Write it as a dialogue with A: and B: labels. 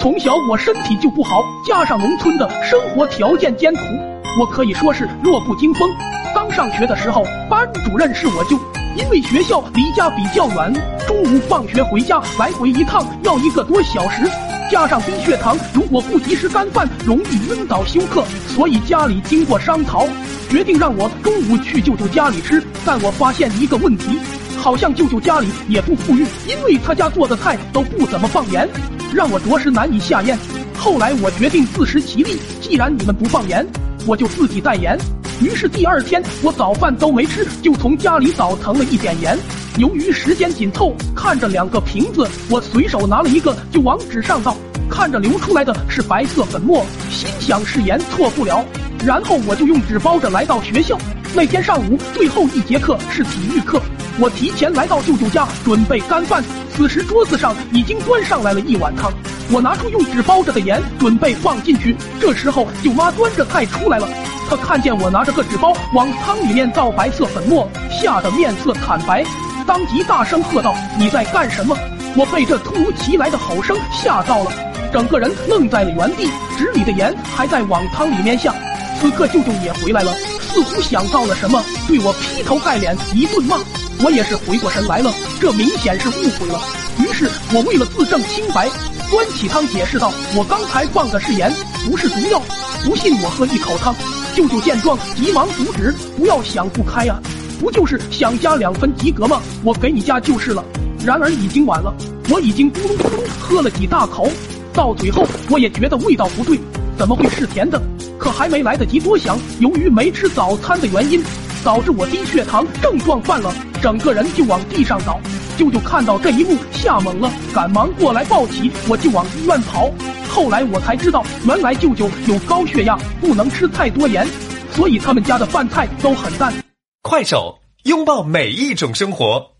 A: 从小我身体就不好，加上农村的生活条件艰苦，我可以说是弱不禁风。刚上学的时候，班主任是我舅，因为学校离家比较远，中午放学回家来回一趟要一个多小时，加上低血糖，如果不及时干饭，容易晕倒休克，所以家里经过商讨，决定让我中午去舅舅家里吃。但我发现一个问题，好像舅舅家里也不富裕，因为他家做的菜都不怎么放盐。让我着实难以下咽。后来我决定自食其力，既然你们不放盐，我就自己带盐。于是第二天我早饭都没吃，就从家里倒腾了一点盐。由于时间紧凑，看着两个瓶子，我随手拿了一个就往纸上倒，看着流出来的是白色粉末，心想是盐，错不了。然后我就用纸包着来到学校。那天上午最后一节课是体育课，我提前来到舅舅家准备干饭。此时桌子上已经端上来了一碗汤，我拿出用纸包着的盐准备放进去。这时候舅妈端着菜出来了，她看见我拿着个纸包往汤里面倒白色粉末，吓得面色惨白，当即大声喝道：“你在干什么？”我被这突如其来的吼声吓到了，整个人愣在了原地，纸里的盐还在往汤里面下。此刻舅舅也回来了，似乎想到了什么，对我劈头盖脸一顿骂。我也是回过神来了，这明显是误会了。于是我为了自证清白，端起汤解释道：“我刚才放的是盐，不是毒药。不信我喝一口汤。”舅舅见状，急忙阻止：“不要想不开呀，不就是想加两分及格吗？我给你加就是了。”然而已经晚了，我已经咕噜咕噜喝了几大口，到嘴后我也觉得味道不对，怎么会是甜的？可还没来得及多想，由于没吃早餐的原因。导致我低血糖症状犯了，整个人就往地上倒。舅舅看到这一幕，吓懵了，赶忙过来抱起我就往医院跑。后来我才知道，原来舅舅有高血压，不能吃太多盐，所以他们家的饭菜都很淡。
B: 快手，拥抱每一种生活。